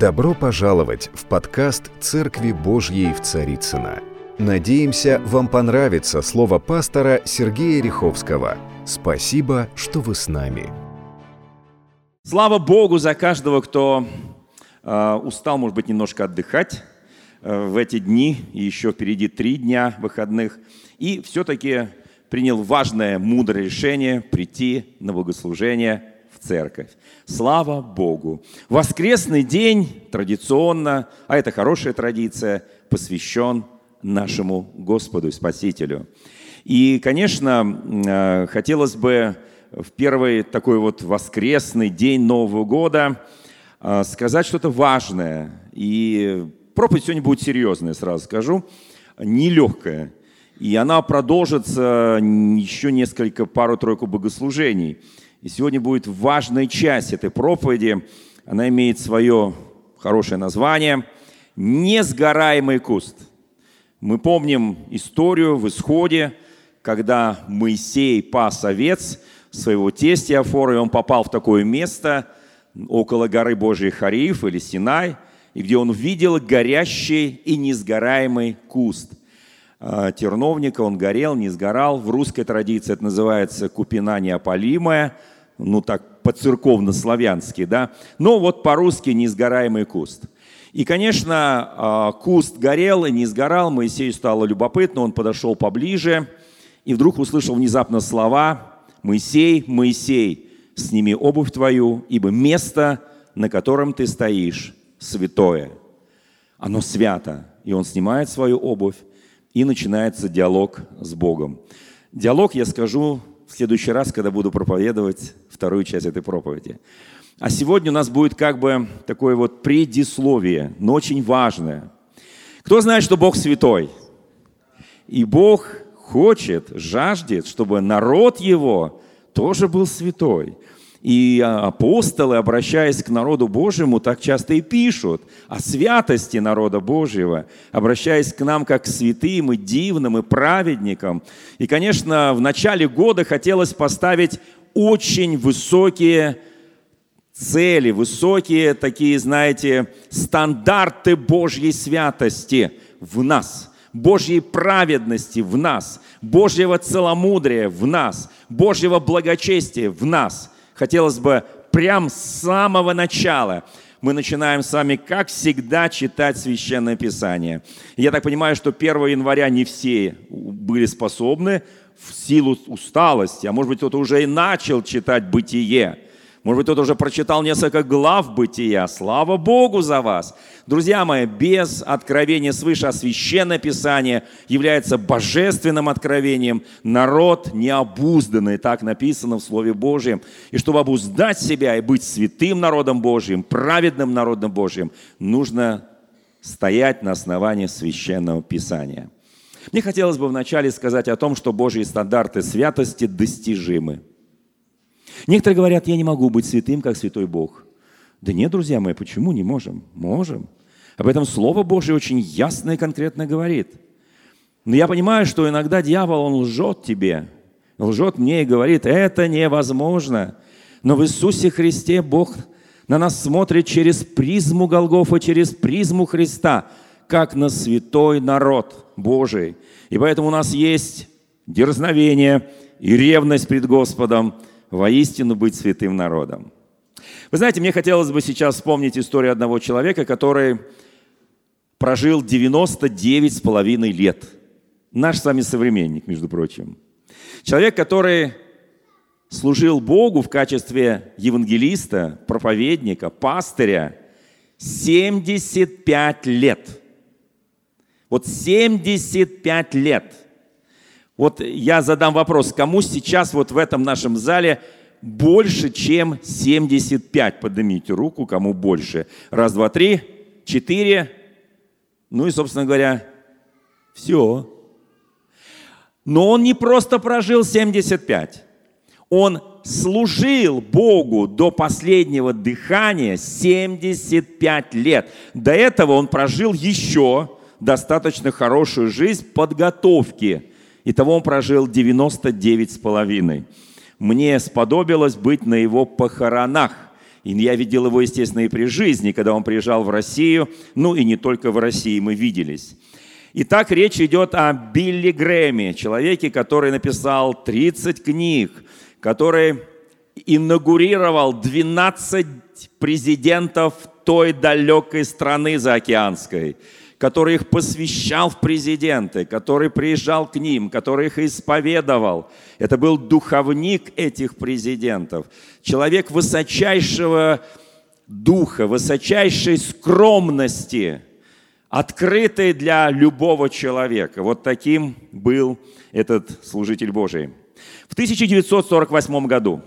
Добро пожаловать в подкаст «Церкви Божьей в Царицына. Надеемся, вам понравится слово пастора Сергея Риховского. Спасибо, что вы с нами. Слава Богу за каждого, кто э, устал, может быть, немножко отдыхать э, в эти дни, и еще впереди три дня выходных, и все-таки принял важное, мудрое решение прийти на богослужение церковь. Слава Богу! Воскресный день традиционно, а это хорошая традиция, посвящен нашему Господу и Спасителю. И, конечно, э, хотелось бы в первый такой вот воскресный день Нового года э, сказать что-то важное. И проповедь сегодня будет серьезная, сразу скажу, нелегкая. И она продолжится еще несколько, пару-тройку богослужений. И сегодня будет важная часть этой проповеди. Она имеет свое хорошее название «Несгораемый куст». Мы помним историю в Исходе, когда Моисей пас овец своего тестя Афора, и он попал в такое место около горы Божьей Хариф или Синай, и где он увидел горящий и несгораемый куст терновника, он горел, не сгорал. В русской традиции это называется купина неопалимая, ну так по-церковно-славянски, да. Но вот по-русски несгораемый куст. И, конечно, а, куст горел и не сгорал, Моисею стало любопытно, он подошел поближе и вдруг услышал внезапно слова «Моисей, Моисей, сними обувь твою, ибо место, на котором ты стоишь, святое». Оно свято. И он снимает свою обувь, и начинается диалог с Богом. Диалог я скажу в следующий раз, когда буду проповедовать вторую часть этой проповеди. А сегодня у нас будет как бы такое вот предисловие, но очень важное. Кто знает, что Бог святой? И Бог хочет, жаждет, чтобы народ его тоже был святой. И апостолы, обращаясь к народу Божьему, так часто и пишут о святости народа Божьего, обращаясь к нам как к святым и дивным и праведникам. И, конечно, в начале года хотелось поставить очень высокие цели, высокие такие, знаете, стандарты Божьей святости в нас, Божьей праведности в нас, Божьего целомудрия в нас, Божьего благочестия в нас – хотелось бы прям с самого начала мы начинаем с вами, как всегда, читать Священное Писание. Я так понимаю, что 1 января не все были способны в силу усталости, а может быть, кто-то уже и начал читать «Бытие». Может быть, кто-то уже прочитал несколько глав бытия. Слава Богу за вас! Друзья мои, без откровения свыше, а священное Писание является божественным откровением. Народ необузданный, так написано в Слове Божьем. И чтобы обуздать себя и быть святым народом Божьим, праведным народом Божьим, нужно стоять на основании священного Писания. Мне хотелось бы вначале сказать о том, что Божьи стандарты святости достижимы – Некоторые говорят, я не могу быть святым, как святой Бог. Да нет, друзья мои, почему не можем? Можем. Об этом Слово Божье очень ясно и конкретно говорит. Но я понимаю, что иногда дьявол, он лжет тебе, лжет мне и говорит, это невозможно. Но в Иисусе Христе Бог на нас смотрит через призму Голгофа, через призму Христа, как на святой народ Божий. И поэтому у нас есть дерзновение и ревность пред Господом – воистину быть святым народом. Вы знаете, мне хотелось бы сейчас вспомнить историю одного человека, который прожил 99 с половиной лет. Наш с вами современник, между прочим. Человек, который служил Богу в качестве евангелиста, проповедника, пастыря 75 лет. Вот 75 лет – вот я задам вопрос, кому сейчас вот в этом нашем зале больше, чем 75? Поднимите руку, кому больше. Раз, два, три, четыре. Ну и, собственно говоря, все. Но он не просто прожил 75. Он служил Богу до последнего дыхания 75 лет. До этого он прожил еще достаточно хорошую жизнь подготовки Итого он прожил 99 с половиной. Мне сподобилось быть на его похоронах. И я видел его, естественно, и при жизни, когда он приезжал в Россию, ну и не только в России мы виделись. Итак, речь идет о Билли Грэме, человеке, который написал 30 книг, который инаугурировал 12 президентов той далекой страны заокеанской, который их посвящал в президенты, который приезжал к ним, который их исповедовал. Это был духовник этих президентов, человек высочайшего духа, высочайшей скромности, открытый для любого человека. Вот таким был этот служитель Божий. В 1948 году,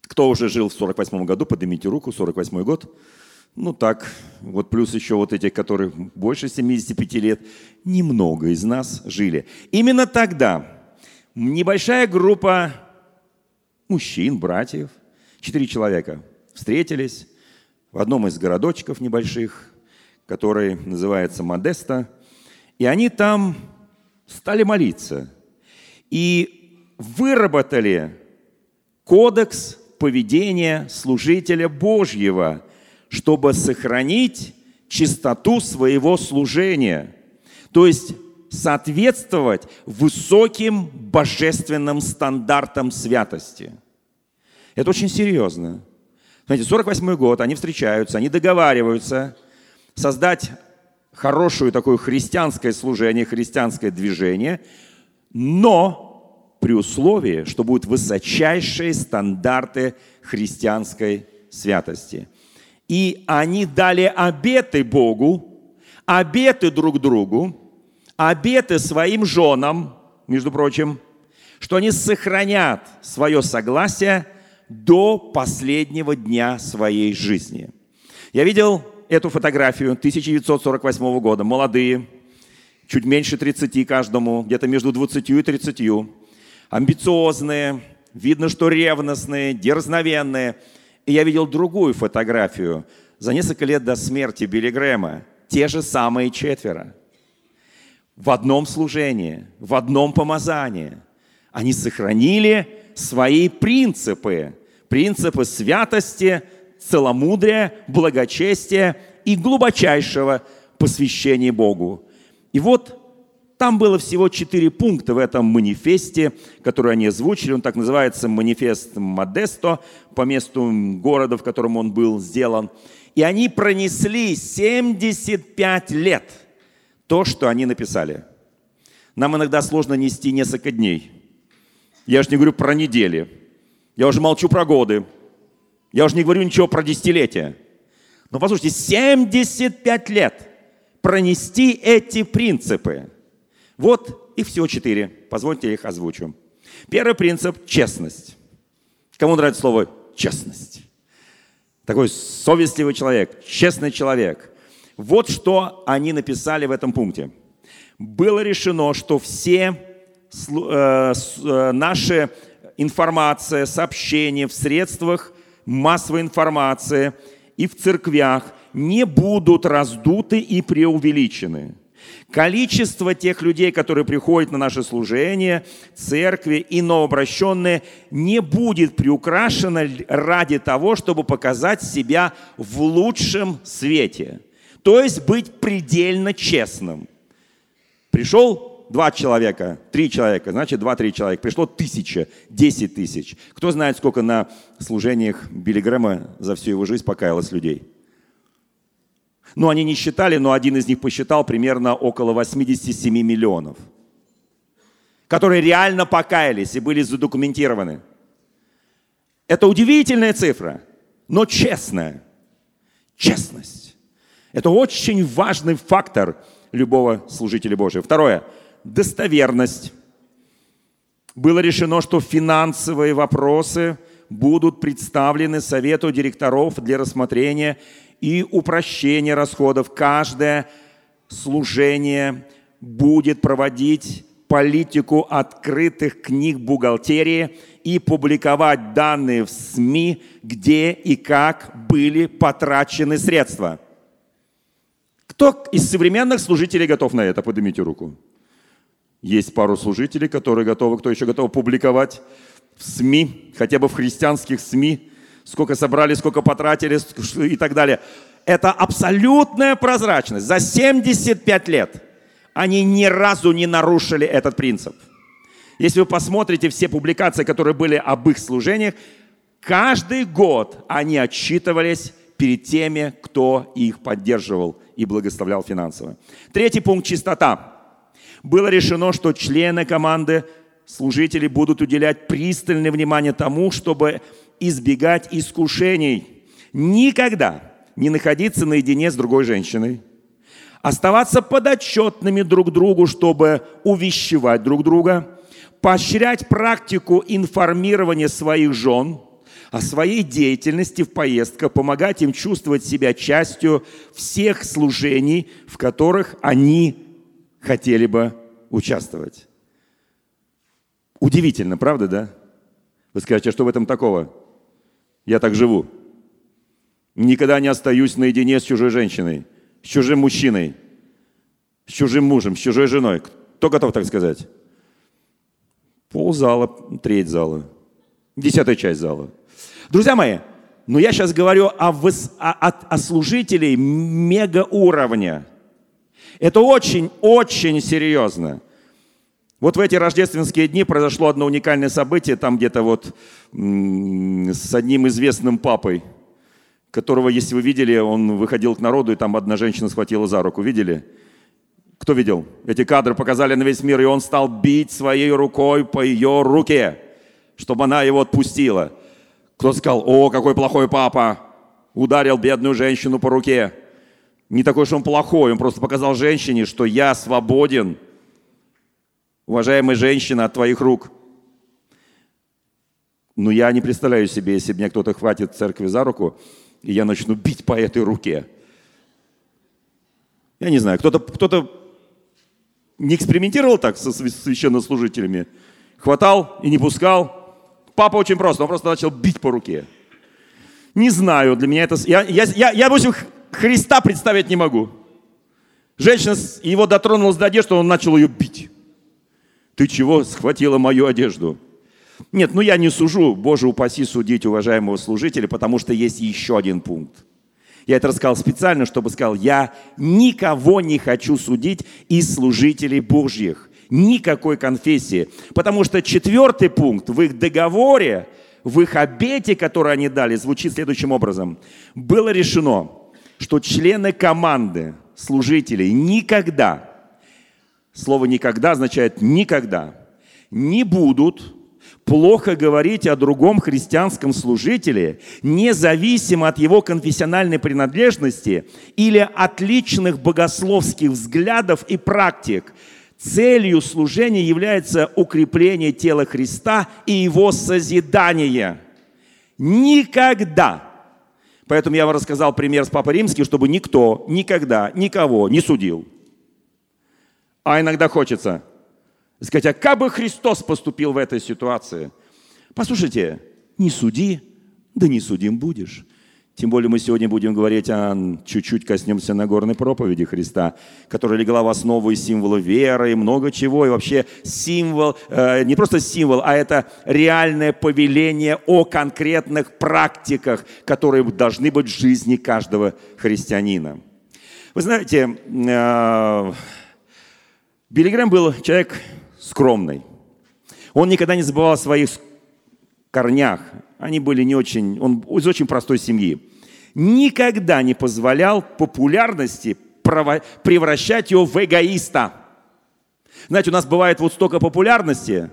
кто уже жил в 1948 году, поднимите руку, 48 год – ну так, вот плюс еще вот эти, которые больше 75 лет, немного из нас жили. Именно тогда небольшая группа мужчин, братьев, четыре человека встретились в одном из городочков небольших, который называется Модеста, и они там стали молиться и выработали кодекс поведения служителя Божьего – чтобы сохранить чистоту своего служения. То есть соответствовать высоким божественным стандартам святости. Это очень серьезно. Знаете, 48 год, они встречаются, они договариваются создать хорошее такое христианское служение, христианское движение, но при условии, что будут высочайшие стандарты христианской святости – и они дали обеты Богу, обеты друг другу, обеты своим женам, между прочим, что они сохранят свое согласие до последнего дня своей жизни. Я видел эту фотографию 1948 года, молодые, чуть меньше 30 каждому, где-то между 20 и 30, амбициозные, видно, что ревностные, дерзновенные – и я видел другую фотографию за несколько лет до смерти Билли Грэма. Те же самые четверо. В одном служении, в одном помазании. Они сохранили свои принципы. Принципы святости, целомудрия, благочестия и глубочайшего посвящения Богу. И вот там было всего четыре пункта в этом манифесте, который они озвучили. Он так называется манифест Модесто по месту города, в котором он был сделан. И они пронесли 75 лет то, что они написали. Нам иногда сложно нести несколько дней. Я же не говорю про недели. Я уже молчу про годы. Я уже не говорю ничего про десятилетия. Но послушайте, 75 лет пронести эти принципы – вот и все четыре. Позвольте я их озвучу. Первый принцип – честность. Кому нравится слово «честность»? Такой совестливый человек, честный человек. Вот что они написали в этом пункте. Было решено, что все э, э, наши информация, сообщения в средствах массовой информации и в церквях не будут раздуты и преувеличены – Количество тех людей, которые приходят на наше служение, церкви и новообращенные, не будет приукрашено ради того, чтобы показать себя в лучшем свете. То есть быть предельно честным. Пришел два человека, три человека, значит два-три человека. Пришло тысяча, десять тысяч. Кто знает, сколько на служениях Билли Грэма за всю его жизнь покаялось людей? Ну, они не считали, но один из них посчитал примерно около 87 миллионов, которые реально покаялись и были задокументированы. Это удивительная цифра, но честная. Честность. Это очень важный фактор любого служителя Божьего. Второе. Достоверность. Было решено, что финансовые вопросы будут представлены Совету директоров для рассмотрения и упрощение расходов. Каждое служение будет проводить политику открытых книг бухгалтерии и публиковать данные в СМИ, где и как были потрачены средства. Кто из современных служителей готов на это? Поднимите руку. Есть пару служителей, которые готовы, кто еще готов публиковать в СМИ, хотя бы в христианских СМИ, сколько собрали, сколько потратили и так далее. Это абсолютная прозрачность. За 75 лет они ни разу не нарушили этот принцип. Если вы посмотрите все публикации, которые были об их служениях, каждый год они отчитывались перед теми, кто их поддерживал и благословлял финансово. Третий пункт – чистота. Было решено, что члены команды, служители будут уделять пристальное внимание тому, чтобы избегать искушений. Никогда не находиться наедине с другой женщиной, оставаться подотчетными друг другу, чтобы увещевать друг друга, поощрять практику информирования своих жен о своей деятельности в поездках, помогать им чувствовать себя частью всех служений, в которых они хотели бы участвовать. Удивительно, правда, да? Вы скажете, а что в этом такого? Я так живу. Никогда не остаюсь наедине с чужой женщиной, с чужим мужчиной, с чужим мужем, с чужой женой. Кто готов так сказать? Пол зала, треть зала, десятая часть зала. Друзья мои, но я сейчас говорю о, выс... о, о служителей мега уровня. Это очень-очень серьезно. Вот в эти рождественские дни произошло одно уникальное событие, там где-то вот с одним известным папой, которого, если вы видели, он выходил к народу, и там одна женщина схватила за руку. Видели? Кто видел? Эти кадры показали на весь мир, и он стал бить своей рукой по ее руке, чтобы она его отпустила. Кто сказал, о, какой плохой папа, ударил бедную женщину по руке. Не такой, что он плохой, он просто показал женщине, что я свободен, уважаемая женщина, от твоих рук. Но я не представляю себе, если меня кто-то хватит в церкви за руку, и я начну бить по этой руке. Я не знаю, кто-то кто не экспериментировал так со священнослужителями? Хватал и не пускал? Папа очень просто, он просто начал бить по руке. Не знаю, для меня это... Я, я, я, я допустим, Христа представить не могу. Женщина его дотронулась до одежды, он начал ее бить. Ты чего схватила мою одежду? Нет, ну я не сужу, Боже упаси судить уважаемого служителя, потому что есть еще один пункт – я это рассказал специально, чтобы сказал, я никого не хочу судить из служителей Божьих. Никакой конфессии. Потому что четвертый пункт в их договоре, в их обете, который они дали, звучит следующим образом. Было решено, что члены команды служителей никогда, слово «никогда» означает «никогда», не будут плохо говорить о другом христианском служителе, независимо от его конфессиональной принадлежности или от личных богословских взглядов и практик. Целью служения является укрепление тела Христа и его созидание. Никогда. Поэтому я вам рассказал пример с Папой Римским, чтобы никто никогда никого не судил. А иногда хочется – сказать, а как бы Христос поступил в этой ситуации? Послушайте, не суди, да не судим будешь. Тем более мы сегодня будем говорить о, чуть-чуть коснемся Нагорной проповеди Христа, которая легла в основу и символа веры, и много чего, и вообще символ, э, не просто символ, а это реальное повеление о конкретных практиках, которые должны быть в жизни каждого христианина. Вы знаете, э, Билли Грэм был человек скромный. Он никогда не забывал о своих корнях. Они были не очень... Он из очень простой семьи. Никогда не позволял популярности превращать его в эгоиста. Знаете, у нас бывает вот столько популярности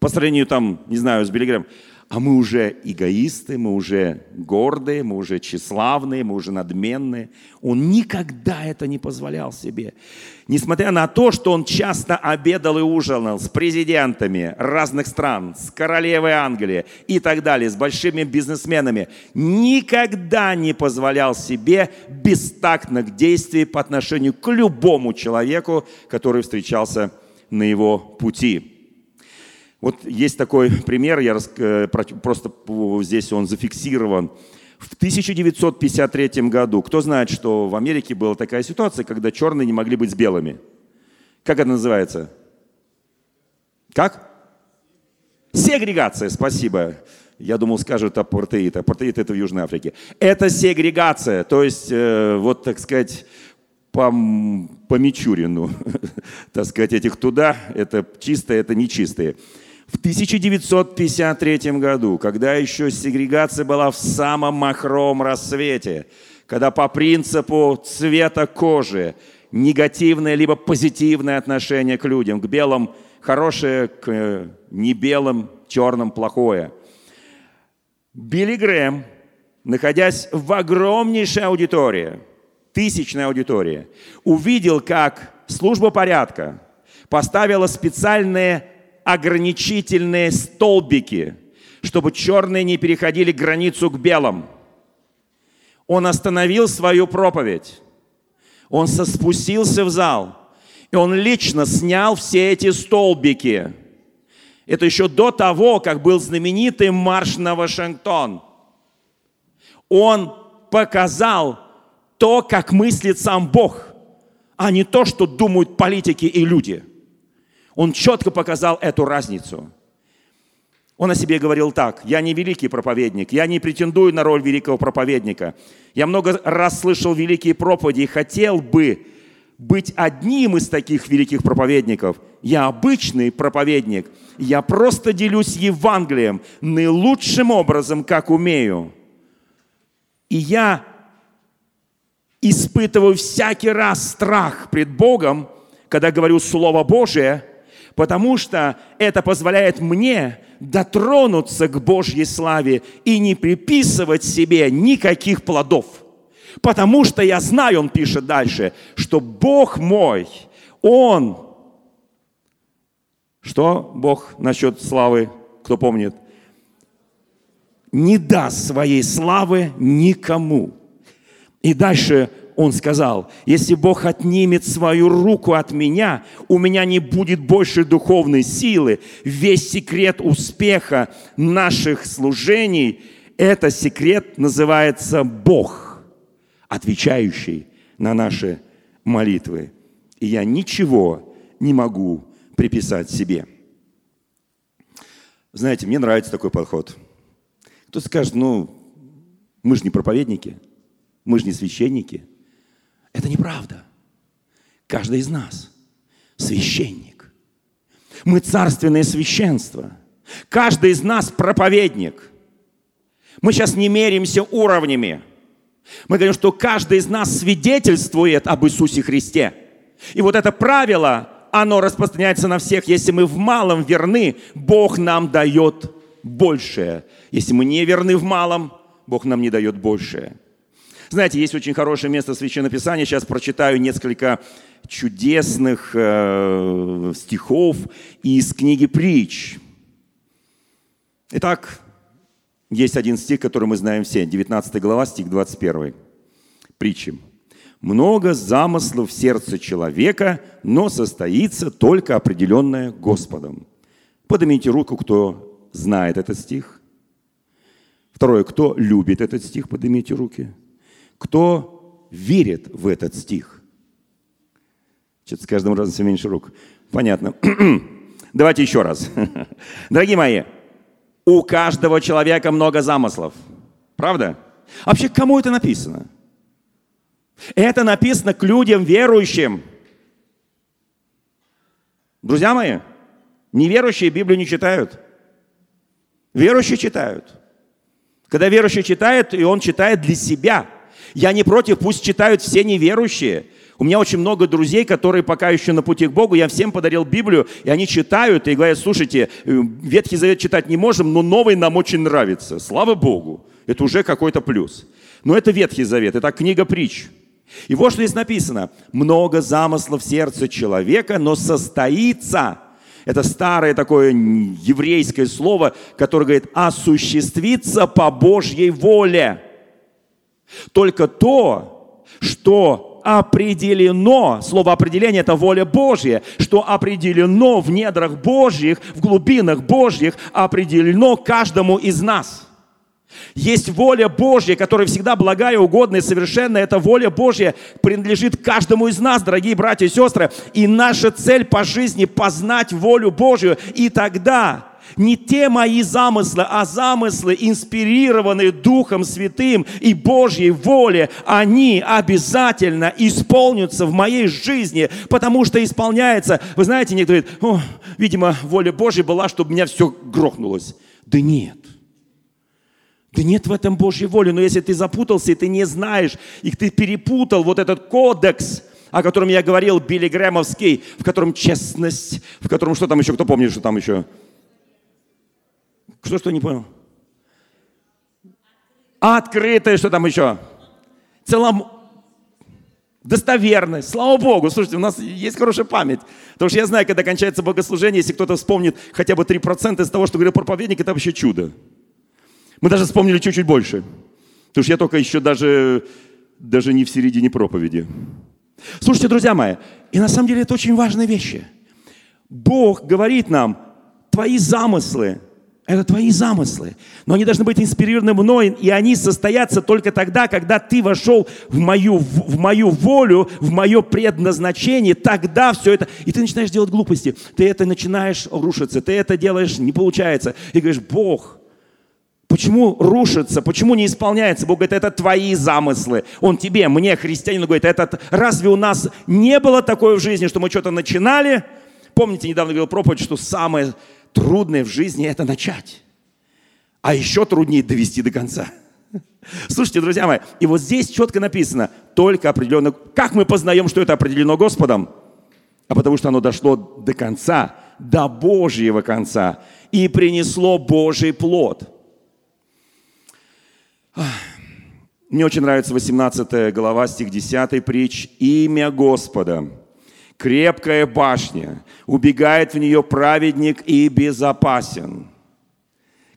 по сравнению там, не знаю, с Билли а мы уже эгоисты, мы уже гордые, мы уже тщеславные, мы уже надменные. Он никогда это не позволял себе. Несмотря на то, что он часто обедал и ужинал с президентами разных стран, с королевой Англии и так далее, с большими бизнесменами, никогда не позволял себе бестактных действий по отношению к любому человеку, который встречался на его пути. Вот есть такой пример, я э, просто здесь он зафиксирован. В 1953 году, кто знает, что в Америке была такая ситуация, когда черные не могли быть с белыми? Как это называется? Как? Сегрегация, спасибо. Я думал, скажут апартеид. Апартеид – это в Южной Африке. Это сегрегация, то есть, э, вот, так сказать, по, по Мичурину, так сказать, этих туда, это чистое, это нечистые. В 1953 году, когда еще сегрегация была в самом махровом рассвете, когда по принципу цвета кожи негативное либо позитивное отношение к людям, к белым хорошее, к э, не белым, черным плохое. Билли Грэм, находясь в огромнейшей аудитории, тысячной аудитории, увидел, как служба порядка поставила специальные ограничительные столбики, чтобы черные не переходили границу к белым. Он остановил свою проповедь. Он спустился в зал. И он лично снял все эти столбики. Это еще до того, как был знаменитый марш на Вашингтон. Он показал то, как мыслит сам Бог, а не то, что думают политики и люди – он четко показал эту разницу. Он о себе говорил так, я не великий проповедник, я не претендую на роль великого проповедника. Я много раз слышал великие проповеди и хотел бы быть одним из таких великих проповедников. Я обычный проповедник. Я просто делюсь Евангелием наилучшим образом, как умею. И я испытываю всякий раз страх пред Богом, когда говорю Слово Божие – потому что это позволяет мне дотронуться к Божьей славе и не приписывать себе никаких плодов. Потому что я знаю, он пишет дальше, что Бог мой, Он, что Бог насчет славы, кто помнит, не даст своей славы никому. И дальше он сказал, если Бог отнимет свою руку от меня, у меня не будет больше духовной силы. Весь секрет успеха наших служений, это секрет называется Бог, отвечающий на наши молитвы. И я ничего не могу приписать себе. Знаете, мне нравится такой подход. Кто скажет, ну, мы же не проповедники, мы же не священники – это неправда. Каждый из нас священник. Мы царственное священство. Каждый из нас проповедник. Мы сейчас не меряемся уровнями. Мы говорим, что каждый из нас свидетельствует об Иисусе Христе. И вот это правило, оно распространяется на всех. Если мы в малом верны, Бог нам дает большее. Если мы не верны в малом, Бог нам не дает большее. Знаете, есть очень хорошее место в Священном Писании. Сейчас прочитаю несколько чудесных э, стихов из книги «Притч». Итак, есть один стих, который мы знаем все. 19 глава, стих 21. Притчи. «Много замыслов в сердце человека, но состоится только определенное Господом». Поднимите руку, кто знает этот стих. Второе, кто любит этот стих, поднимите руки кто верит в этот стих. Что-то с каждым разом все меньше рук. Понятно. Давайте еще раз. Дорогие мои, у каждого человека много замыслов. Правда? Вообще, кому это написано? Это написано к людям верующим. Друзья мои, неверующие Библию не читают. Верующие читают. Когда верующий читает, и он читает для себя – я не против, пусть читают все неверующие. У меня очень много друзей, которые пока еще на пути к Богу. Я всем подарил Библию, и они читают и говорят, слушайте, э, Ветхий Завет читать не можем, но новый нам очень нравится. Слава Богу. Это уже какой-то плюс. Но это Ветхий Завет, это книга притч. И вот что здесь написано. Много замыслов в сердце человека, но состоится. Это старое такое еврейское слово, которое говорит осуществиться по Божьей воле. Только то, что определено, слово определение – это воля Божья, что определено в недрах Божьих, в глубинах Божьих, определено каждому из нас. Есть воля Божья, которая всегда благая, угодная, совершенная. Эта воля Божья принадлежит каждому из нас, дорогие братья и сестры. И наша цель по жизни – познать волю Божью. И тогда Не те мои замыслы, а замыслы, инспирированные Духом Святым и Божьей воле, они обязательно исполнятся в моей жизни, потому что исполняется. Вы знаете, некоторые говорят, видимо, воля Божья была, чтобы у меня все грохнулось. Да нет. Да нет в этом Божьей воли. Но если ты запутался, и ты не знаешь, и ты перепутал вот этот кодекс, о котором я говорил, Билли Грэмовский, в котором честность, в котором что там еще, кто помнит, что там еще? Что, что не понял? Открытое, что там еще? Целом... Достоверность. Слава Богу. Слушайте, у нас есть хорошая память. Потому что я знаю, когда кончается богослужение, если кто-то вспомнит хотя бы 3% из того, что говорил проповедник, это вообще чудо. Мы даже вспомнили чуть-чуть больше. Потому что я только еще даже, даже не в середине проповеди. Слушайте, друзья мои, и на самом деле это очень важные вещи. Бог говорит нам, твои замыслы, это твои замыслы. Но они должны быть инспирированы мной, и они состоятся только тогда, когда ты вошел в мою, в, в мою волю, в мое предназначение. Тогда все это... И ты начинаешь делать глупости. Ты это начинаешь рушиться. Ты это делаешь, не получается. И говоришь, Бог, Почему рушится, почему не исполняется? Бог говорит, это твои замыслы. Он тебе, мне, христианину, говорит, это разве у нас не было такое в жизни, что мы что-то начинали? Помните, недавно говорил проповедь, что самое трудное в жизни – это начать. А еще труднее довести до конца. Слушайте, друзья мои, и вот здесь четко написано, только определенно, как мы познаем, что это определено Господом? А потому что оно дошло до конца, до Божьего конца, и принесло Божий плод – мне очень нравится 18 глава, стих 10 притч. «Имя Господа, крепкая башня, убегает в нее праведник и безопасен».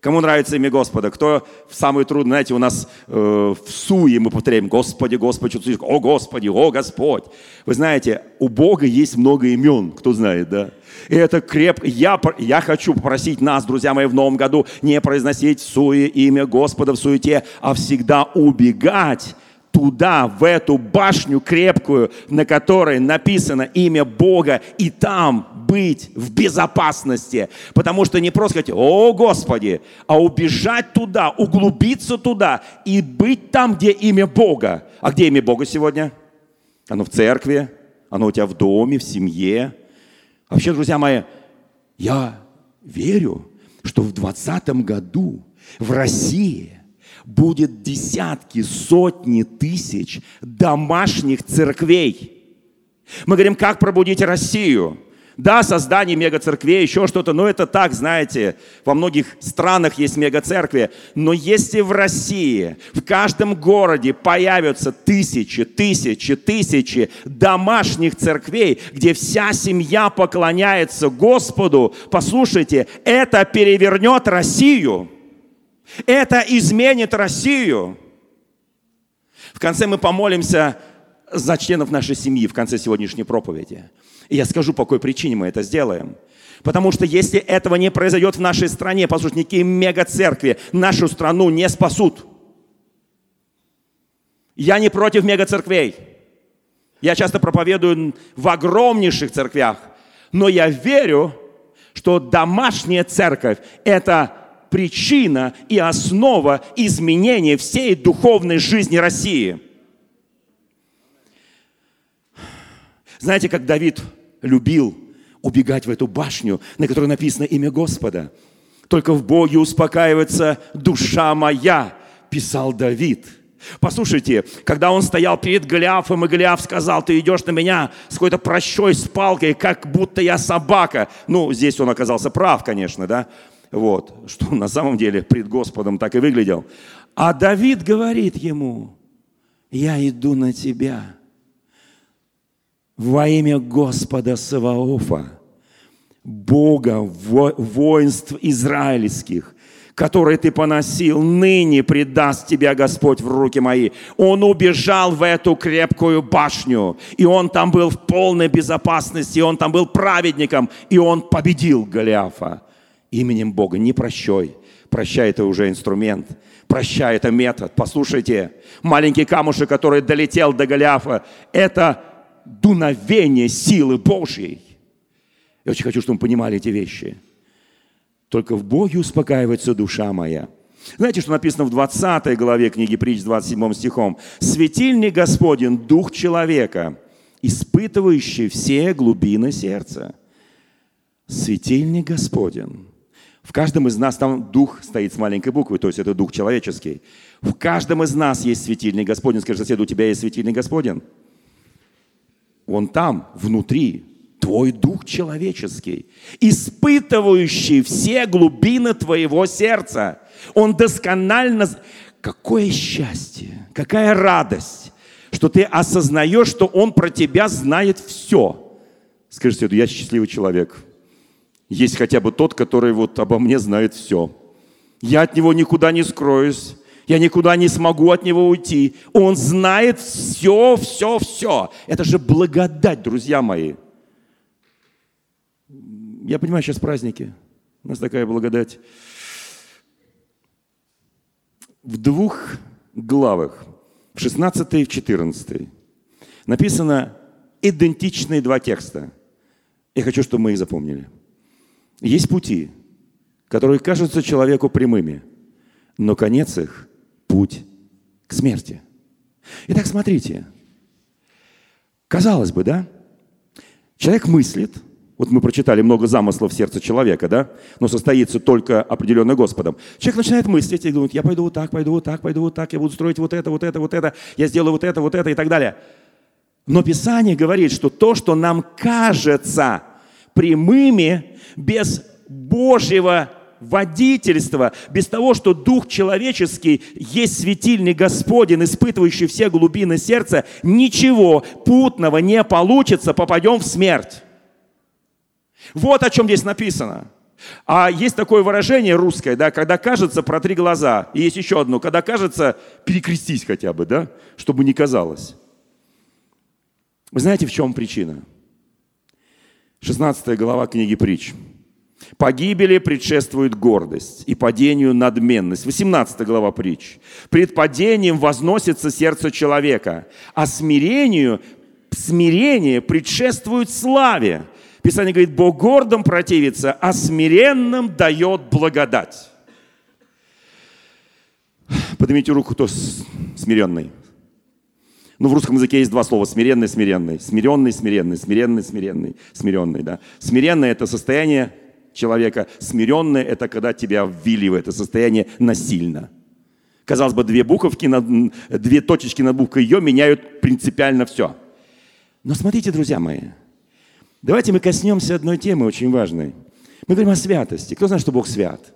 Кому нравится имя Господа? Кто в самый трудный, знаете, у нас э, в суе мы повторяем «Господи, Господи», «О Господи», «О Господь». Вы знаете, у Бога есть много имен, кто знает, да? И это крепко. Я, я хочу попросить нас, друзья мои, в новом году не произносить суе имя Господа в суете, а всегда убегать туда, в эту башню крепкую, на которой написано имя Бога, и там быть в безопасности. Потому что не просто сказать, о Господи, а убежать туда, углубиться туда и быть там, где имя Бога. А где имя Бога сегодня? Оно в церкви, оно у тебя в доме, в семье. Вообще, друзья мои, я верю, что в 2020 году в России – будет десятки, сотни тысяч домашних церквей. Мы говорим, как пробудить Россию? Да, создание мегацерквей, еще что-то, но это так, знаете, во многих странах есть мегацеркви. Но если в России, в каждом городе появятся тысячи, тысячи, тысячи домашних церквей, где вся семья поклоняется Господу, послушайте, это перевернет Россию. Это изменит Россию. В конце мы помолимся за членов нашей семьи в конце сегодняшней проповеди. И я скажу, по какой причине мы это сделаем. Потому что если этого не произойдет в нашей стране, послушайте, никакие мегацеркви нашу страну не спасут. Я не против мегацерквей. Я часто проповедую в огромнейших церквях. Но я верю, что домашняя церковь – это причина и основа изменения всей духовной жизни России. Знаете, как Давид любил убегать в эту башню, на которой написано имя Господа. Только в Боге успокаивается душа моя, писал Давид. Послушайте, когда он стоял перед Голиафом, и Голиаф сказал, ты идешь на меня с какой-то прощой, с палкой, как будто я собака. Ну, здесь он оказался прав, конечно, да. Вот, что на самом деле пред Господом так и выглядел. А Давид говорит ему, я иду на тебя во имя Господа Саваофа, Бога во, воинств израильских, которые ты поносил, ныне предаст тебя Господь в руки мои. Он убежал в эту крепкую башню, и он там был в полной безопасности, и он там был праведником, и он победил Голиафа именем Бога. Не прощай. Прощай – это уже инструмент. Прощай – это метод. Послушайте, маленький камушек, который долетел до Голиафа, это дуновение силы Божьей. Я очень хочу, чтобы мы понимали эти вещи. только в Боге успокаивается душа моя. Знаете, что написано в 20 главе книги Притч, 27 стихом? «Светильник Господень, дух человека, испытывающий все глубины сердца». Светильник Господень. В каждом из нас там дух стоит с маленькой буквы, то есть это дух человеческий. В каждом из нас есть светильник Господень. Скажи соседу, у тебя есть светильник Господень? Он там, внутри, твой дух человеческий, испытывающий все глубины твоего сердца. Он досконально... Какое счастье, какая радость, что ты осознаешь, что Он про тебя знает все. Скажи себе, я счастливый человек. Есть хотя бы тот, который вот обо мне знает все. Я от него никуда не скроюсь. Я никуда не смогу от него уйти. Он знает все, все, все. Это же благодать, друзья мои. Я понимаю, сейчас праздники. У нас такая благодать. В двух главах, в 16 и в 14, написано идентичные два текста. Я хочу, чтобы мы их запомнили. Есть пути, которые кажутся человеку прямыми, но конец их – путь к смерти. Итак, смотрите. Казалось бы, да? Человек мыслит – вот мы прочитали много замыслов в сердце человека, да? Но состоится только определенно Господом. Человек начинает мыслить и думает, я пойду вот так, пойду вот так, пойду вот так, я буду строить вот это, вот это, вот это, я сделаю вот это, вот это и так далее. Но Писание говорит, что то, что нам кажется прямыми, без Божьего водительства, без того, что Дух человеческий есть светильник Господень, испытывающий все глубины сердца, ничего путного не получится, попадем в смерть. Вот о чем здесь написано. А есть такое выражение русское, да, когда кажется про три глаза. И есть еще одно, когда кажется перекрестись хотя бы, да, чтобы не казалось. Вы знаете, в чем причина? 16 глава книги притч. Погибели предшествует гордость и падению надменность. 18 глава притч. Пред падением возносится сердце человека, а смирению, смирение предшествует славе. Писание говорит, Бог гордым противится, а смиренным дает благодать. Поднимите руку, кто смиренный. Ну, в русском языке есть два слова. Смиренный, смиренный. Смиренный, смиренный. Смиренный, смиренный. Смиренный, да. Смиренный – это состояние человека. Смиренный – это когда тебя ввели в это состояние насильно. Казалось бы, две буковки, две точечки над буквой «ё» меняют принципиально все. Но смотрите, друзья мои – Давайте мы коснемся одной темы очень важной. Мы говорим о святости. Кто знает, что Бог свят?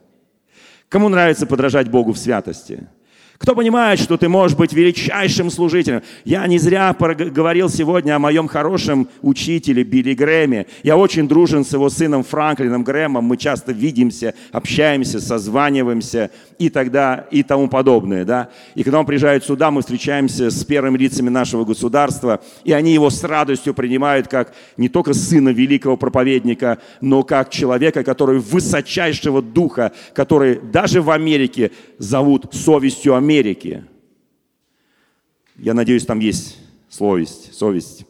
Кому нравится подражать Богу в святости? Кто понимает, что ты можешь быть величайшим служителем? Я не зря говорил сегодня о моем хорошем учителе Билли Грэме. Я очень дружен с его сыном Франклином Грэмом. Мы часто видимся, общаемся, созваниваемся и тогда и тому подобное. Да? И когда он приезжает сюда, мы встречаемся с первыми лицами нашего государства, и они его с радостью принимают как не только сына великого проповедника, но как человека, который высочайшего духа, который даже в Америке зовут совестью Америки Америки. Я надеюсь, там есть совесть, совесть.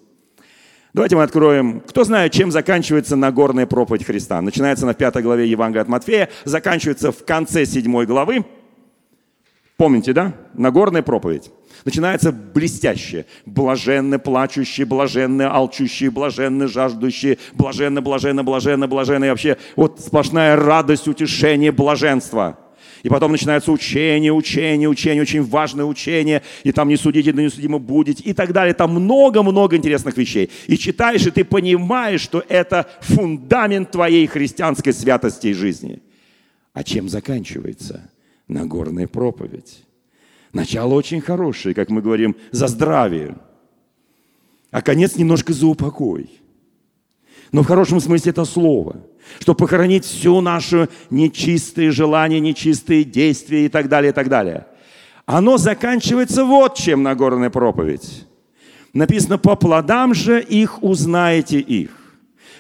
Давайте мы откроем. Кто знает, чем заканчивается Нагорная проповедь Христа? Начинается на пятой главе Евангелия от Матфея, заканчивается в конце седьмой главы. Помните, да? Нагорная проповедь. Начинается блестяще. Блаженны плачущие, блаженны алчущие, блаженны жаждущие, блаженны, блаженны, блаженны, блаженны. И вообще вот сплошная радость, утешение, блаженство – и потом начинается учение, учение, учение, очень важное учение. И там не судите, да не судимо будете. И так далее. Там много-много интересных вещей. И читаешь, и ты понимаешь, что это фундамент твоей христианской святости и жизни. А чем заканчивается Нагорная проповедь? Начало очень хорошее, как мы говорим, за здравие. А конец немножко за упокой. Но в хорошем смысле это слово – чтобы похоронить всю нашу нечистые желания, нечистые действия и так далее, и так далее. Оно заканчивается вот чем Нагорная проповедь. Написано, по плодам же их узнаете их.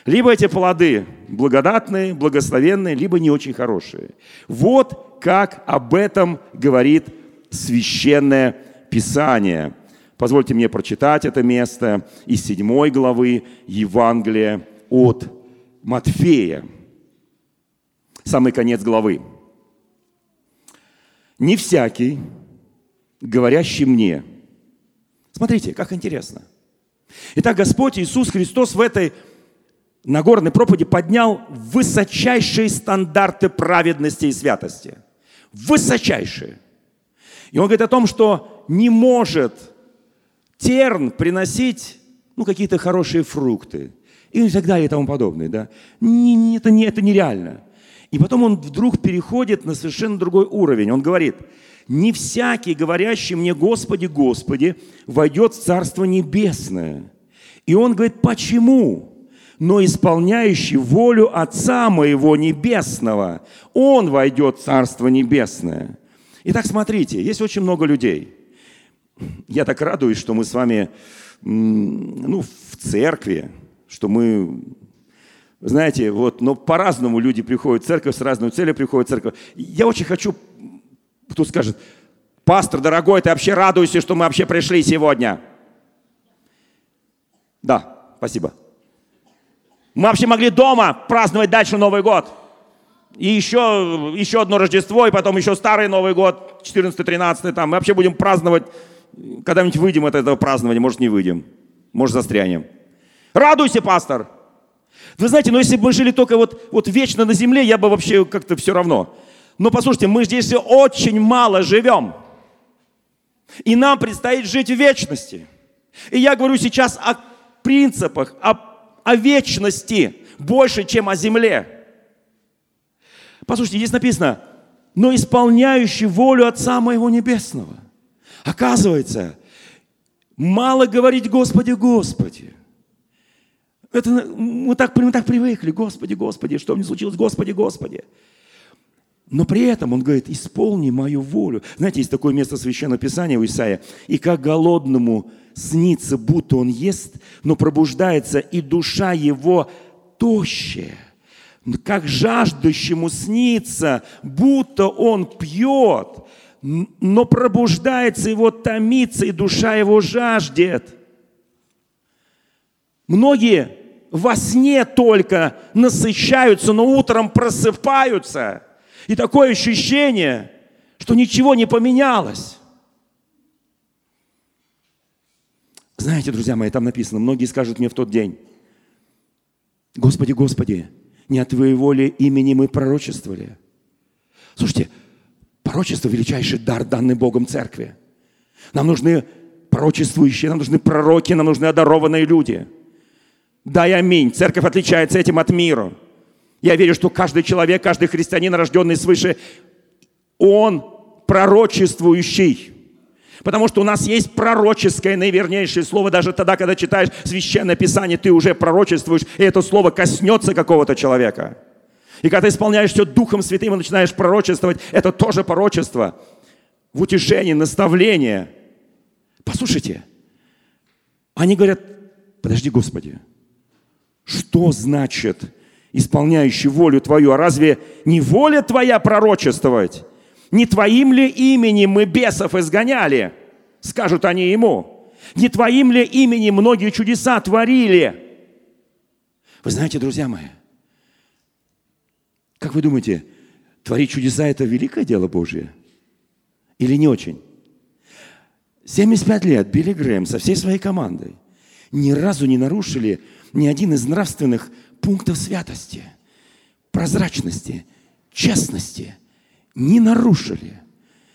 Либо эти плоды благодатные, благословенные, либо не очень хорошие. Вот как об этом говорит священное Писание. Позвольте мне прочитать это место из седьмой главы Евангелия от Матфея. самый конец главы. «Не всякий, говорящий мне». Смотрите, как интересно. Итак, Господь Иисус Христос в этой Нагорной проповеди поднял высочайшие стандарты праведности и святости. Высочайшие. И он говорит о том, что не может терн приносить ну, какие-то хорошие фрукты и так далее и тому подобное. Да? Не, не, это, не, это нереально. И потом он вдруг переходит на совершенно другой уровень. Он говорит, не всякий, говорящий мне, Господи, Господи, войдет в Царство Небесное. И он говорит, почему? но исполняющий волю Отца моего Небесного, он войдет в Царство Небесное. Итак, смотрите, есть очень много людей. Я так радуюсь, что мы с вами ну, в церкви, что мы, знаете, вот, но по-разному люди приходят в церковь, с разной целью приходят в церковь. Я очень хочу, кто скажет, пастор, дорогой, ты вообще радуйся, что мы вообще пришли сегодня. Да, спасибо. Мы вообще могли дома праздновать дальше Новый год. И еще, еще одно Рождество, и потом еще старый Новый год, 14-13 там. Мы вообще будем праздновать, когда-нибудь выйдем от этого празднования, может не выйдем, может застрянем. Радуйся, пастор! Вы знаете, но если бы мы жили только вот, вот вечно на земле, я бы вообще как-то все равно. Но послушайте, мы здесь очень мало живем. И нам предстоит жить в вечности. И я говорю сейчас о принципах, о о вечности больше, чем о земле. Послушайте, здесь написано, но исполняющий волю Отца моего Небесного. Оказывается, мало говорить Господи, Господи. Это, мы, так, мы так привыкли, Господи, Господи, что мне случилось, Господи, Господи. Но при этом он говорит, исполни мою волю. Знаете, есть такое место Священного Писания у Исаия. И как голодному снится, будто он ест, но пробуждается, и душа его тощая. Как жаждущему снится, будто он пьет, но пробуждается его томится, и душа его жаждет. Многие во сне только насыщаются, но утром просыпаются. И такое ощущение, что ничего не поменялось. Знаете, друзья мои, там написано, многие скажут мне в тот день, Господи, Господи, не от Твоей воли имени мы пророчествовали. Слушайте, пророчество – величайший дар, данный Богом церкви. Нам нужны пророчествующие, нам нужны пророки, нам нужны одарованные люди. Да и аминь. Церковь отличается этим от мира. Я верю, что каждый человек, каждый христианин, рожденный свыше, он пророчествующий. Потому что у нас есть пророческое наивернейшее слово. Даже тогда, когда читаешь Священное Писание, ты уже пророчествуешь, и это слово коснется какого-то человека. И когда ты исполняешь все Духом Святым и начинаешь пророчествовать, это тоже пророчество. В утешении, наставление. Послушайте, они говорят, подожди, Господи, что значит исполняющий волю Твою? А разве не воля Твоя пророчествовать? Не твоим ли именем мы бесов изгоняли? Скажут они ему. Не твоим ли именем многие чудеса творили? Вы знаете, друзья мои, как вы думаете, творить чудеса – это великое дело Божье? Или не очень? 75 лет Билли Грэм со всей своей командой ни разу не нарушили ни один из нравственных пунктов святости, прозрачности, честности – не нарушили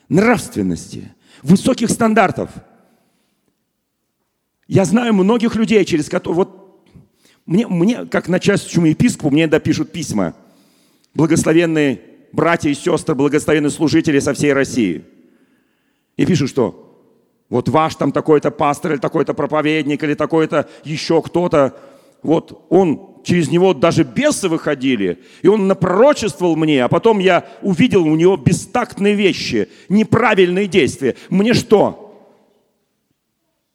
нравственности, высоких стандартов. Я знаю многих людей, через которые... Вот мне, мне как начальствующему епископу, мне иногда пишут письма. Благословенные братья и сестры, благословенные служители со всей России. И пишут, что вот ваш там такой-то пастор или такой-то проповедник или такой-то еще кто-то, вот он через него даже бесы выходили, и он напророчествовал мне, а потом я увидел у него бестактные вещи, неправильные действия. Мне что?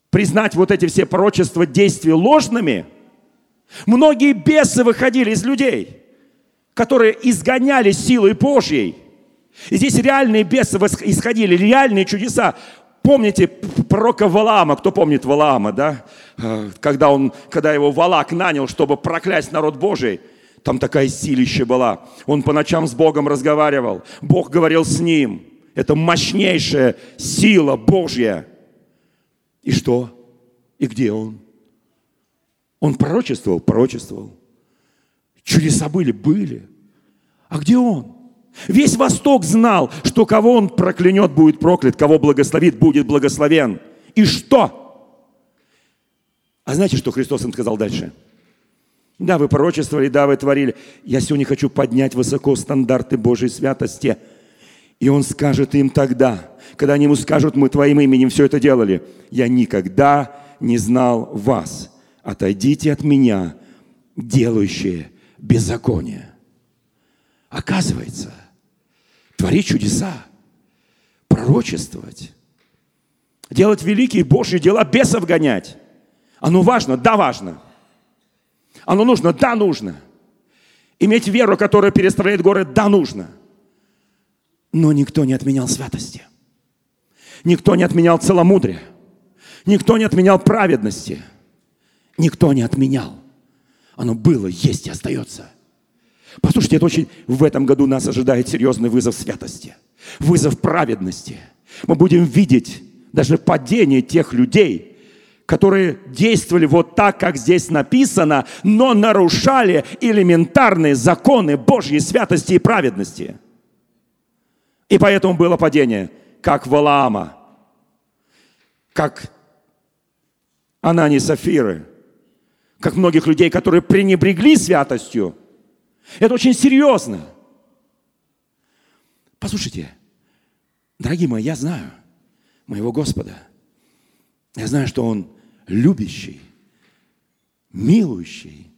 Признать вот эти все пророчества действия ложными? Многие бесы выходили из людей, которые изгоняли силой Божьей. И здесь реальные бесы исходили, реальные чудеса. Помните пророка Валаама, кто помнит Валаама, да? Э, когда, он, когда его Валак нанял, чтобы проклясть народ Божий. Там такая силища была. Он по ночам с Богом разговаривал. Бог говорил с ним. Это мощнейшая сила Божья. И что? И где он? Он пророчествовал? Пророчествовал. Чудеса были? Были. А где он? Весь Восток знал, что кого он проклянет, будет проклят, кого благословит, будет благословен. И что? А знаете, что Христос им сказал дальше? Да, вы пророчествовали, да, вы творили. Я сегодня хочу поднять высоко стандарты Божьей святости. И Он скажет им тогда, когда они ему скажут, мы Твоим именем все это делали, я никогда не знал вас. Отойдите от меня, делающие беззаконие. Оказывается, творить чудеса, пророчествовать, делать великие Божьи дела, бесов гонять. Оно важно? Да, важно. Оно нужно? Да, нужно. Иметь веру, которая перестроит город? Да, нужно. Но никто не отменял святости. Никто не отменял целомудрия. Никто не отменял праведности. Никто не отменял. Оно было, есть и остается – Послушайте, это очень в этом году нас ожидает серьезный вызов святости, вызов праведности. Мы будем видеть даже падение тех людей, которые действовали вот так, как здесь написано, но нарушали элементарные законы Божьей святости и праведности. И поэтому было падение, как Валаама, как Анани Сафиры, как многих людей, которые пренебрегли святостью – это очень серьезно. Послушайте, дорогие мои, я знаю моего Господа. Я знаю, что Он любящий, милующий,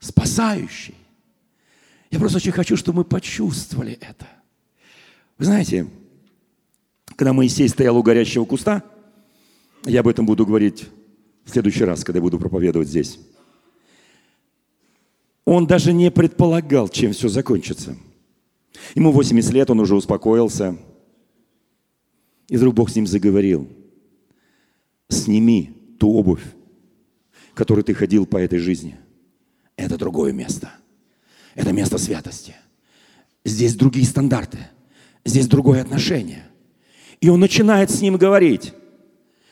спасающий. Я просто очень хочу, чтобы мы почувствовали это. Вы знаете, когда Моисей стоял у горящего куста, я об этом буду говорить в следующий раз, когда буду проповедовать здесь. Он даже не предполагал, чем все закончится. Ему 80 лет, он уже успокоился. И вдруг Бог с ним заговорил. Сними ту обувь, которой ты ходил по этой жизни. Это другое место. Это место святости. Здесь другие стандарты. Здесь другое отношение. И он начинает с ним говорить.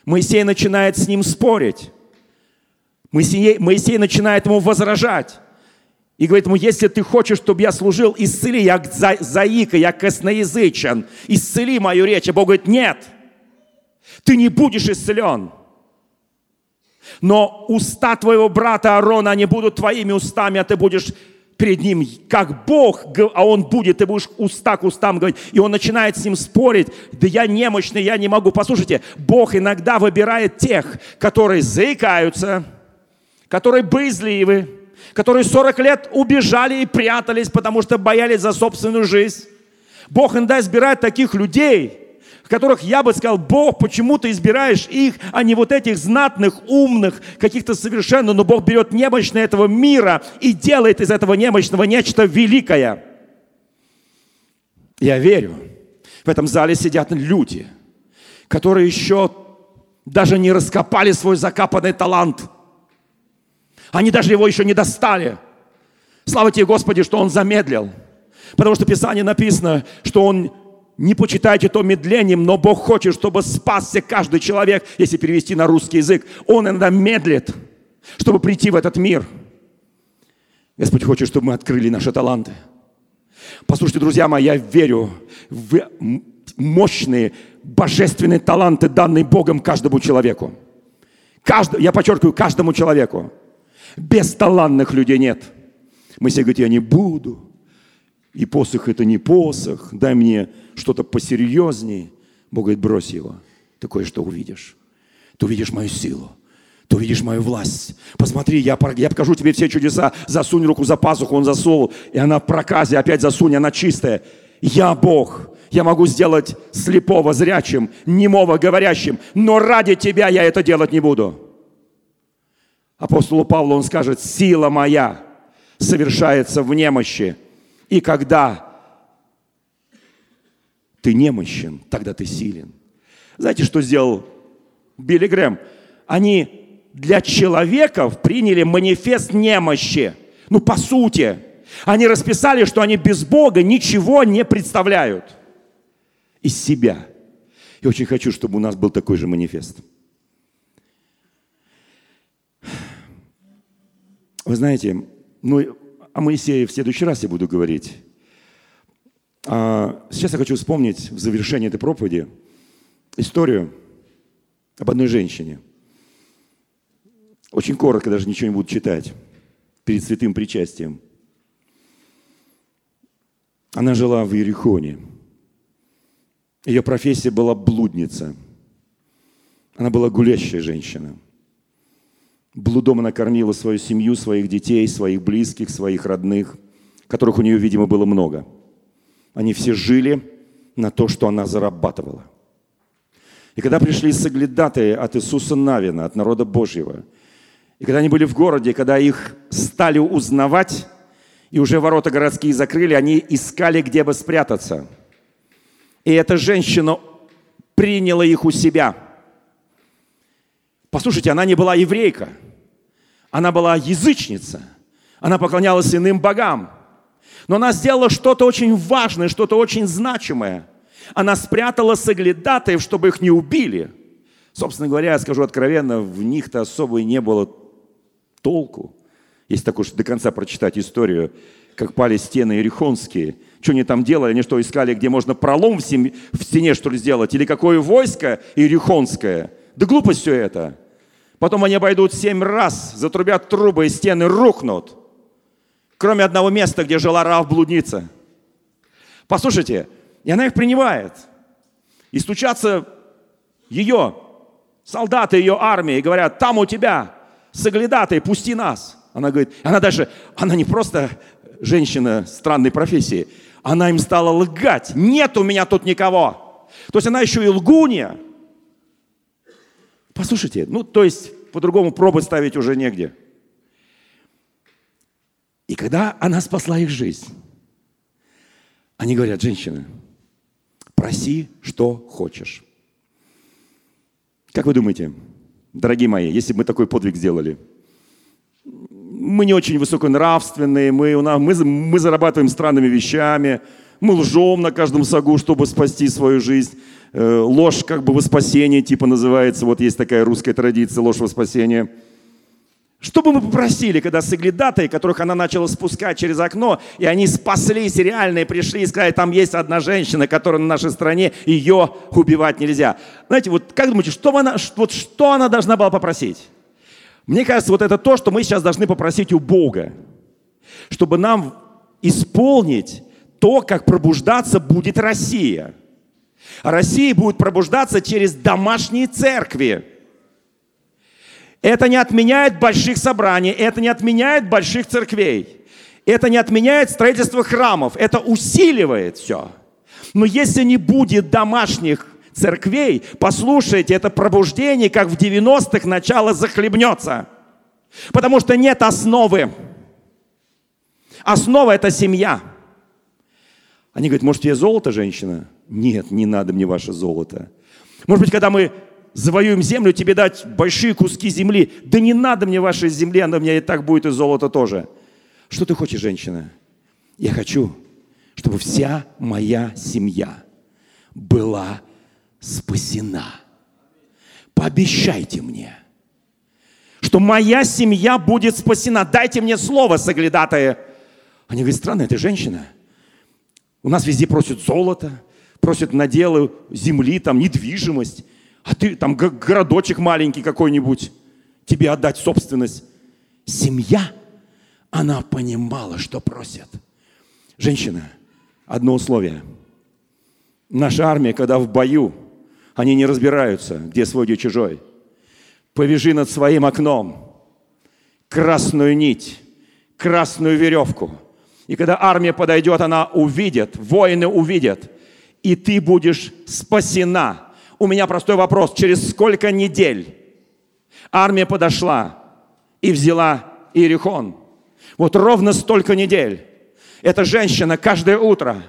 Моисей начинает с ним спорить. Моисей, Моисей начинает ему возражать. И говорит ему, если ты хочешь, чтобы я служил, исцели, я за, заика, я косноязычен, исцели мою речь. А Бог говорит, нет, ты не будешь исцелен. Но уста твоего брата Аарона, они будут твоими устами, а ты будешь перед ним как Бог, а он будет, ты будешь уста к устам говорить. И он начинает с ним спорить, да я немощный, я не могу. Послушайте, Бог иногда выбирает тех, которые заикаются, которые боязливы, которые 40 лет убежали и прятались, потому что боялись за собственную жизнь. Бог иногда избирает таких людей, которых я бы сказал, Бог, почему ты избираешь их, а не вот этих знатных, умных, каких-то совершенно, но Бог берет немощное этого мира и делает из этого немощного нечто великое. Я верю, в этом зале сидят люди, которые еще даже не раскопали свой закапанный талант – они даже его еще не достали. Слава тебе, Господи, что он замедлил. Потому что в Писании написано, что он не почитайте то медлением, но Бог хочет, чтобы спасся каждый человек, если перевести на русский язык. Он иногда медлит, чтобы прийти в этот мир. Господь хочет, чтобы мы открыли наши таланты. Послушайте, друзья мои, я верю в мощные божественные таланты, данные Богом каждому человеку. Каждый, я подчеркиваю, каждому человеку. Бесталанных людей нет. Мы все говорим, я не буду. И посох это не посох. Дай мне что-то посерьезнее. Бог говорит, брось его. Ты кое-что увидишь. Ты увидишь мою силу. Ты увидишь мою власть. Посмотри, я, я покажу тебе все чудеса. Засунь руку за пазуху, он засунул. И она в проказе, опять засунь, она чистая. Я Бог. Я могу сделать слепого зрячим, немого говорящим. Но ради тебя я это делать не буду апостолу Павлу он скажет, сила моя совершается в немощи. И когда ты немощен, тогда ты силен. Знаете, что сделал Билли Грэм? Они для человеков приняли манифест немощи. Ну, по сути, Они расписали, что они без Бога ничего не представляют из себя. И очень хочу, чтобы у нас был такой же манифест. Вы знаете, ну, о Моисее в следующий раз я буду говорить. А сейчас я хочу вспомнить в завершении этой проповеди историю об одной женщине. Очень коротко, даже ничего не буду читать, перед святым причастием. Она жила в Иерихоне. Ее профессия была блудница. Она была гулящая женщина. Блудом она кормила свою семью, своих детей, своих близких, своих родных, которых у нее, видимо, было много. Они все жили на то, что она зарабатывала. И когда пришли соглядатые от Иисуса Навина, от народа Божьего, и когда они были в городе, когда их стали узнавать, и уже ворота городские закрыли, они искали, где бы спрятаться. И эта женщина приняла их у себя. Послушайте, она не была еврейка – она была язычница. Она поклонялась иным богам. Но она сделала что-то очень важное, что-то очень значимое. Она спрятала соглядатаев, чтобы их не убили. Собственно говоря, я скажу откровенно, в них-то особо и не было толку. Если так уж до конца прочитать историю, как пали стены Иерихонские. Что они там делали? Они что, искали, где можно пролом в, стене, что ли, сделать? Или какое войско Иерихонское? Да глупость все это. Потом они обойдут семь раз, затрубят трубы, и стены рухнут. Кроме одного места, где жила Рав блудница. Послушайте, и она их принимает. И стучатся ее солдаты, ее армии, говорят, там у тебя соглядатые, пусти нас. Она говорит, она даже, она не просто женщина странной профессии, она им стала лгать. Нет у меня тут никого. То есть она еще и лгунья. Послушайте, ну то есть по-другому пробы ставить уже негде. И когда она спасла их жизнь, они говорят, женщина, проси, что хочешь. Как вы думаете, дорогие мои, если бы мы такой подвиг сделали? Мы не очень высоконравственные, мы, мы, мы зарабатываем странными вещами, мы лжем на каждом сагу, чтобы спасти свою жизнь. Э, ложь как бы во спасение, типа называется, вот есть такая русская традиция, ложь во спасение. Что бы мы попросили, когда соглядатые, которых она начала спускать через окно, и они спаслись, реальные пришли и сказали, там есть одна женщина, которая на нашей стране, ее убивать нельзя. Знаете, вот как думаете, что она, вот что она должна была попросить? Мне кажется, вот это то, что мы сейчас должны попросить у Бога, чтобы нам исполнить то, как пробуждаться будет Россия – Россия будет пробуждаться через домашние церкви. Это не отменяет больших собраний, это не отменяет больших церквей. Это не отменяет строительство храмов, это усиливает все. Но если не будет домашних церквей, послушайте, это пробуждение, как в 90-х, начало захлебнется. Потому что нет основы. Основа – это семья. Они говорят, может, я золото женщина? Нет, не надо мне ваше золото. Может быть, когда мы завоюем землю, тебе дать большие куски земли. Да не надо мне вашей земли, она у меня и так будет, и золото тоже. Что ты хочешь, женщина? Я хочу, чтобы вся моя семья была спасена. Пообещайте мне, что моя семья будет спасена. Дайте мне слово, соглядатые. Они говорят, странно, это женщина. У нас везде просят золото, просят наделы земли, там, недвижимость, а ты там городочек маленький какой-нибудь, тебе отдать собственность. Семья, она понимала, что просят. Женщина, одно условие. Наша армия, когда в бою, они не разбираются, где свой, где чужой. Повяжи над своим окном красную нить, красную веревку. И когда армия подойдет, она увидит, воины увидят – и ты будешь спасена. У меня простой вопрос. Через сколько недель армия подошла и взяла Иерихон? Вот ровно столько недель. Эта женщина каждое утро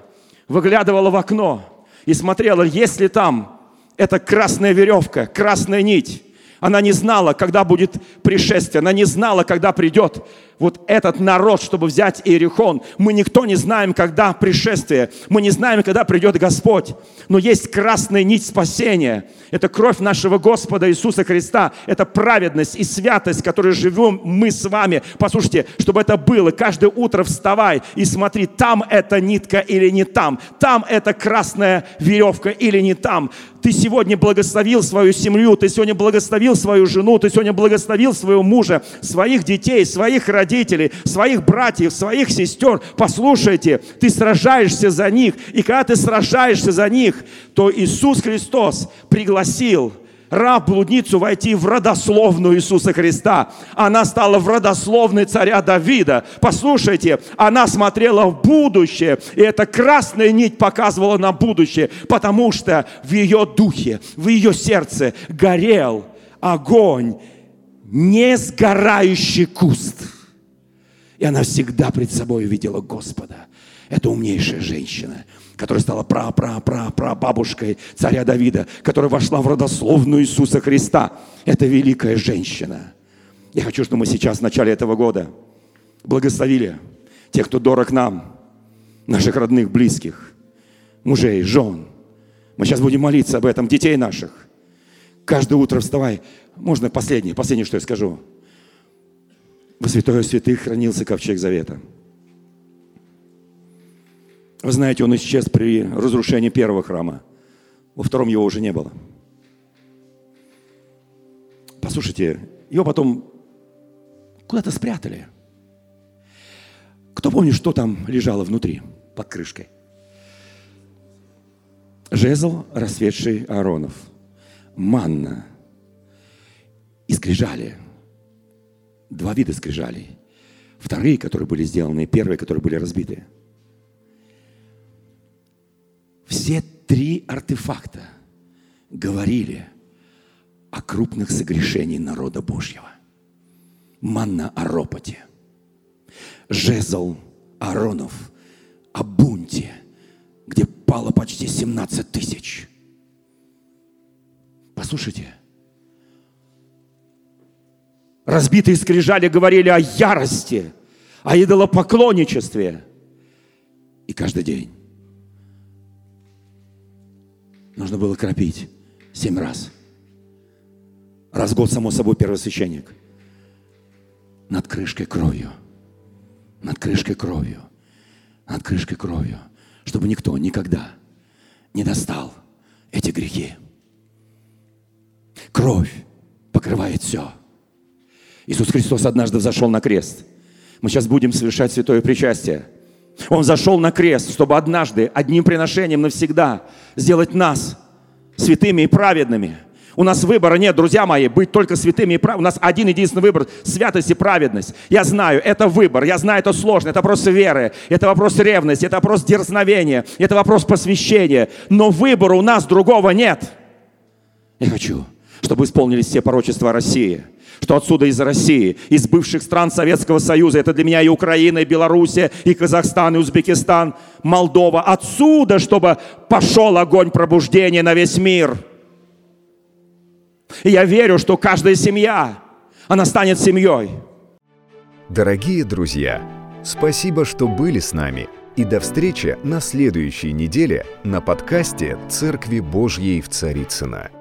выглядывала в окно и смотрела, есть ли там эта красная веревка, красная нить, Она не знала, когда будет пришествие. Она не знала, когда придет вот этот народ, чтобы взять Иерихон. Мы никто не знаем, когда пришествие. Мы не знаем, когда придет Господь. Но есть красная нить спасения. Это кровь нашего Господа Иисуса Христа. Это праведность и святость, которой живем мы с вами. Послушайте, чтобы это было. Каждое утро вставай и смотри, там эта нитка или не там. Там эта красная веревка или не там. Ты сегодня благословил свою семью, ты сегодня благословил свою жену, ты сегодня благословил своего мужа, своих детей, своих родителей своих братьев, своих сестер. Послушайте, ты сражаешься за них. И когда ты сражаешься за них, то Иисус Христос пригласил раб-блудницу войти в родословную Иисуса Христа. Она стала в родословной царя Давида. Послушайте, она смотрела в будущее, и эта красная нить показывала на будущее, потому что в ее духе, в ее сердце горел огонь, не сгорающий куст – и она всегда пред собой увидела Господа. Это умнейшая женщина, которая стала пра-пра-пра-пра-бабушкой царя Давида, которая вошла в родословную Иисуса Христа. Это великая женщина. Я хочу, чтобы мы сейчас, в начале этого года, благословили тех, кто дорог нам, наших родных, близких, мужей, жен. Мы сейчас будем молиться об этом, детей наших. Каждое утро вставай. Можно последнее, последнее, что я скажу – во святое святых хранился ковчег завета. Вы знаете, он исчез при разрушении первого храма. Во втором его уже не было. Послушайте, его потом куда-то спрятали. Кто помнит, что там лежало внутри, под крышкой? Жезл, расцветший Ааронов. Манна. И скрижали – два вида скрижалей. Вторые, которые были сделаны, первые, которые были разбиты. Все три артефакта говорили о крупных согрешениях народа Божьего. Манна о ропоте. Жезл Аронов о бунте, где пало почти 17 тысяч. Послушайте, Разбитые скрижали говорили о ярости, о идолопоклонничестве. И каждый день нужно было кропить семь раз. Раз в год, само собой, первосвященник. Над крышкой кровью. Над крышкой кровью. Над крышкой кровью. Чтобы никто никогда не достал эти грехи. Кровь покрывает все. Иисус Христос однажды зашел на крест. Мы сейчас будем совершать святое причастие. Он зашел на крест, чтобы однажды, одним приношением навсегда сделать нас святыми и праведными. У нас выбора нет, друзья мои, быть только святыми и праведными. У нас один единственный выбор – святость и праведность. Я знаю, это выбор, я знаю, это сложно, это вопрос веры, это вопрос ревности, это вопрос дерзновения, это вопрос посвящения. Но выбора у нас другого нет. Я хочу, чтобы исполнились все порочества России – что отсюда из России, из бывших стран Советского Союза, это для меня и Украина, и Белоруссия, и Казахстан, и Узбекистан, Молдова, отсюда, чтобы пошел огонь пробуждения на весь мир. И я верю, что каждая семья, она станет семьей. Дорогие друзья, спасибо, что были с нами. И до встречи на следующей неделе на подкасте «Церкви Божьей в Царицына.